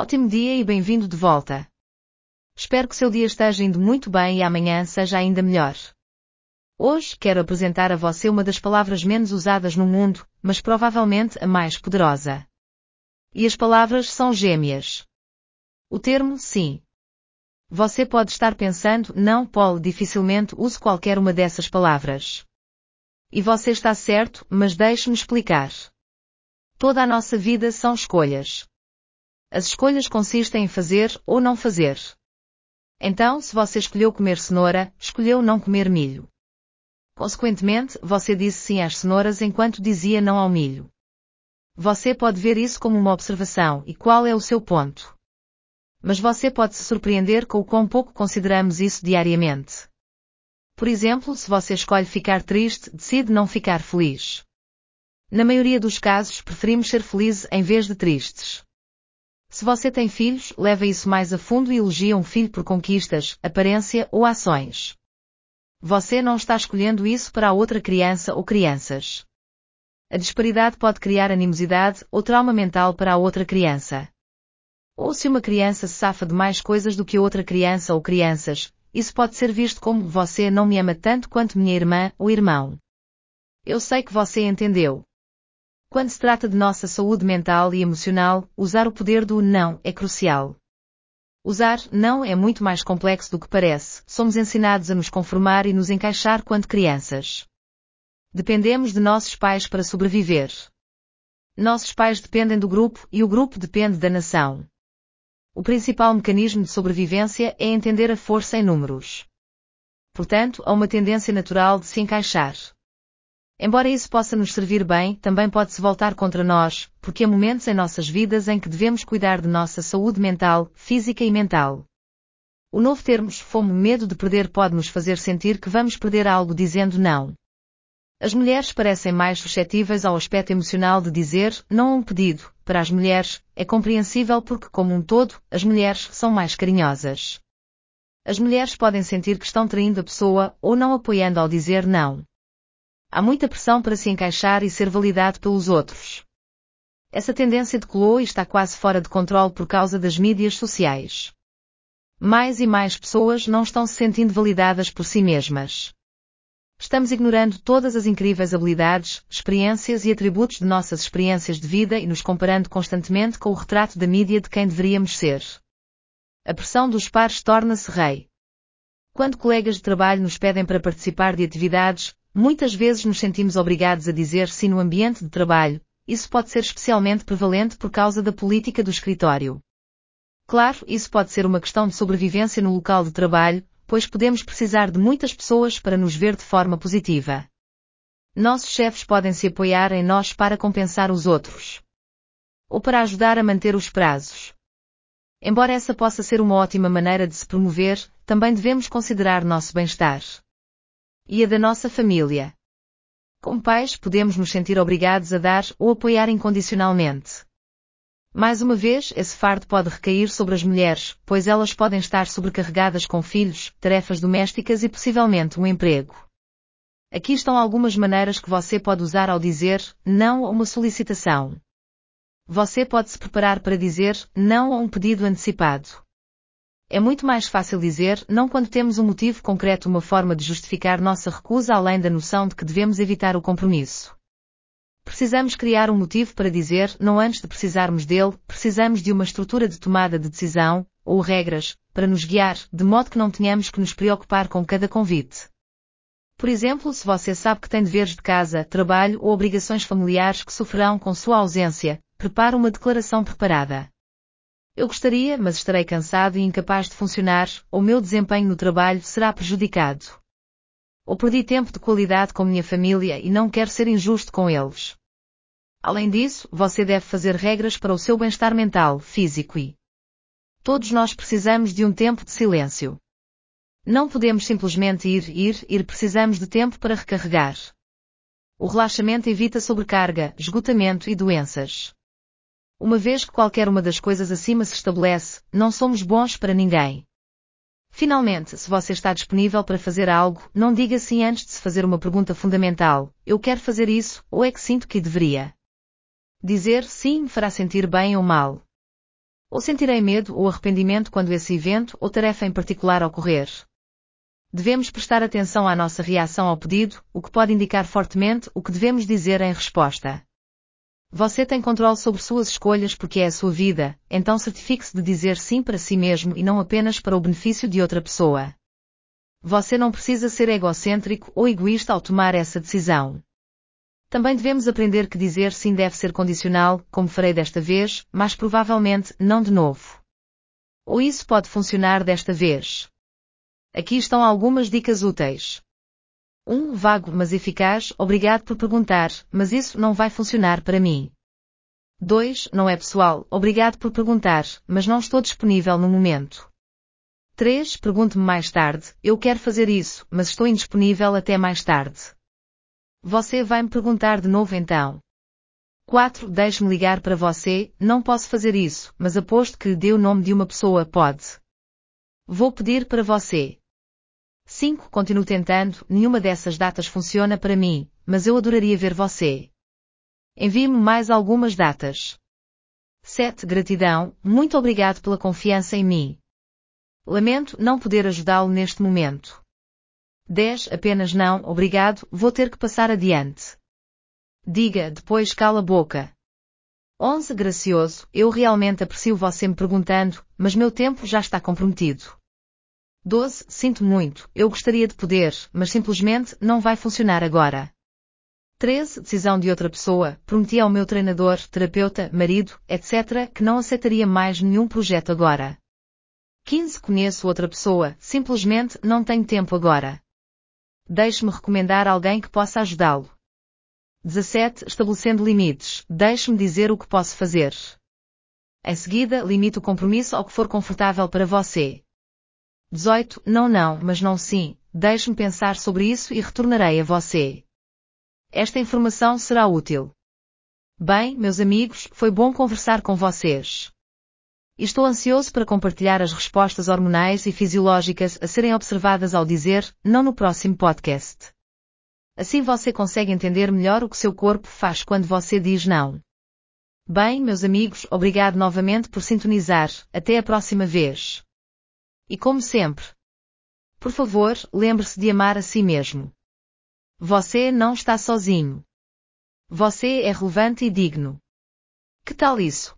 Ótimo dia e bem-vindo de volta. Espero que seu dia esteja indo muito bem e amanhã seja ainda melhor. Hoje quero apresentar a você uma das palavras menos usadas no mundo, mas provavelmente a mais poderosa. E as palavras são gêmeas. O termo sim. Você pode estar pensando, não, Paul, dificilmente uso qualquer uma dessas palavras. E você está certo, mas deixe-me explicar. Toda a nossa vida são escolhas. As escolhas consistem em fazer ou não fazer. Então, se você escolheu comer cenoura, escolheu não comer milho. Consequentemente, você disse sim às cenouras enquanto dizia não ao milho. Você pode ver isso como uma observação e qual é o seu ponto. Mas você pode se surpreender com o quão pouco consideramos isso diariamente. Por exemplo, se você escolhe ficar triste, decide não ficar feliz. Na maioria dos casos, preferimos ser felizes em vez de tristes. Se você tem filhos, leva isso mais a fundo e elogia um filho por conquistas, aparência ou ações. Você não está escolhendo isso para a outra criança ou crianças. A disparidade pode criar animosidade ou trauma mental para a outra criança. Ou se uma criança se safa de mais coisas do que outra criança ou crianças, isso pode ser visto como você não me ama tanto quanto minha irmã ou irmão. Eu sei que você entendeu. Quando se trata de nossa saúde mental e emocional, usar o poder do não é crucial. Usar não é muito mais complexo do que parece. Somos ensinados a nos conformar e nos encaixar quando crianças. Dependemos de nossos pais para sobreviver. Nossos pais dependem do grupo e o grupo depende da nação. O principal mecanismo de sobrevivência é entender a força em números. Portanto, há uma tendência natural de se encaixar. Embora isso possa nos servir bem, também pode-se voltar contra nós, porque há momentos em nossas vidas em que devemos cuidar de nossa saúde mental, física e mental. O novo termos fome medo de perder pode nos fazer sentir que vamos perder algo dizendo não. As mulheres parecem mais suscetíveis ao aspecto emocional de dizer não a um pedido. Para as mulheres, é compreensível porque, como um todo, as mulheres são mais carinhosas. As mulheres podem sentir que estão traindo a pessoa ou não apoiando ao dizer não. Há muita pressão para se encaixar e ser validado pelos outros. Essa tendência decolou e está quase fora de controle por causa das mídias sociais. Mais e mais pessoas não estão se sentindo validadas por si mesmas. Estamos ignorando todas as incríveis habilidades, experiências e atributos de nossas experiências de vida e nos comparando constantemente com o retrato da mídia de quem deveríamos ser. A pressão dos pares torna-se rei. Quando colegas de trabalho nos pedem para participar de atividades, muitas vezes nos sentimos obrigados a dizer sim no ambiente de trabalho, isso pode ser especialmente prevalente por causa da política do escritório. Claro, isso pode ser uma questão de sobrevivência no local de trabalho, pois podemos precisar de muitas pessoas para nos ver de forma positiva. Nossos chefes podem se apoiar em nós para compensar os outros. Ou para ajudar a manter os prazos. Embora essa possa ser uma ótima maneira de se promover, também devemos considerar nosso bem-estar. E a da nossa família. Como pais, podemos nos sentir obrigados a dar ou apoiar incondicionalmente. Mais uma vez, esse fardo pode recair sobre as mulheres, pois elas podem estar sobrecarregadas com filhos, tarefas domésticas e possivelmente um emprego. Aqui estão algumas maneiras que você pode usar ao dizer não a uma solicitação. Você pode se preparar para dizer não a um pedido antecipado. É muito mais fácil dizer não quando temos um motivo concreto, uma forma de justificar nossa recusa além da noção de que devemos evitar o compromisso. Precisamos criar um motivo para dizer não antes de precisarmos dele, precisamos de uma estrutura de tomada de decisão, ou regras, para nos guiar, de modo que não tenhamos que nos preocupar com cada convite. Por exemplo, se você sabe que tem deveres de casa, trabalho ou obrigações familiares que sofrerão com sua ausência, prepare uma declaração preparada. Eu gostaria, mas estarei cansado e incapaz de funcionar, ou meu desempenho no trabalho será prejudicado. Ou perdi tempo de qualidade com minha família e não quero ser injusto com eles. Além disso, você deve fazer regras para o seu bem-estar mental, físico e. Todos nós precisamos de um tempo de silêncio. Não podemos simplesmente ir, ir, ir, precisamos de tempo para recarregar. O relaxamento evita sobrecarga, esgotamento e doenças. Uma vez que qualquer uma das coisas acima se estabelece, não somos bons para ninguém. Finalmente, se você está disponível para fazer algo, não diga sim antes de se fazer uma pergunta fundamental: eu quero fazer isso, ou é que sinto que deveria. Dizer sim me fará sentir bem ou mal. Ou sentirei medo ou arrependimento quando esse evento ou tarefa em particular ocorrer? Devemos prestar atenção à nossa reação ao pedido, o que pode indicar fortemente o que devemos dizer em resposta. Você tem controle sobre suas escolhas porque é a sua vida, então certifique-se de dizer sim para si mesmo e não apenas para o benefício de outra pessoa. Você não precisa ser egocêntrico ou egoísta ao tomar essa decisão. Também devemos aprender que dizer sim deve ser condicional, como farei desta vez, mas provavelmente não de novo. Ou isso pode funcionar desta vez. Aqui estão algumas dicas úteis. 1. Um, vago, mas eficaz, obrigado por perguntar, mas isso não vai funcionar para mim. 2. Não é pessoal, obrigado por perguntar, mas não estou disponível no momento. 3. Pergunte-me mais tarde, eu quero fazer isso, mas estou indisponível até mais tarde. Você vai me perguntar de novo então. 4. Deixe-me ligar para você, não posso fazer isso, mas aposto que dê o nome de uma pessoa, pode. Vou pedir para você. 5. Continuo tentando, nenhuma dessas datas funciona para mim, mas eu adoraria ver você. Envie-me mais algumas datas. 7. Gratidão, muito obrigado pela confiança em mim. Lamento não poder ajudá-lo neste momento. 10. Apenas não, obrigado, vou ter que passar adiante. Diga, depois cala a boca. 11. Gracioso, eu realmente aprecio você me perguntando, mas meu tempo já está comprometido. 12. Sinto muito, eu gostaria de poder, mas simplesmente não vai funcionar agora. 13. Decisão de outra pessoa, prometi ao meu treinador, terapeuta, marido, etc., que não aceitaria mais nenhum projeto agora. 15. Conheço outra pessoa, simplesmente não tenho tempo agora. Deixe-me recomendar alguém que possa ajudá-lo. 17. Estabelecendo limites. Deixe-me dizer o que posso fazer. Em seguida, limite o compromisso ao que for confortável para você. 18. Não não, mas não sim. Deixe-me pensar sobre isso e retornarei a você. Esta informação será útil. Bem, meus amigos, foi bom conversar com vocês. Estou ansioso para compartilhar as respostas hormonais e fisiológicas a serem observadas ao dizer não no próximo podcast. Assim você consegue entender melhor o que seu corpo faz quando você diz não. Bem, meus amigos, obrigado novamente por sintonizar. Até a próxima vez. E como sempre, por favor, lembre-se de amar a si mesmo. Você não está sozinho. Você é relevante e digno. Que tal isso?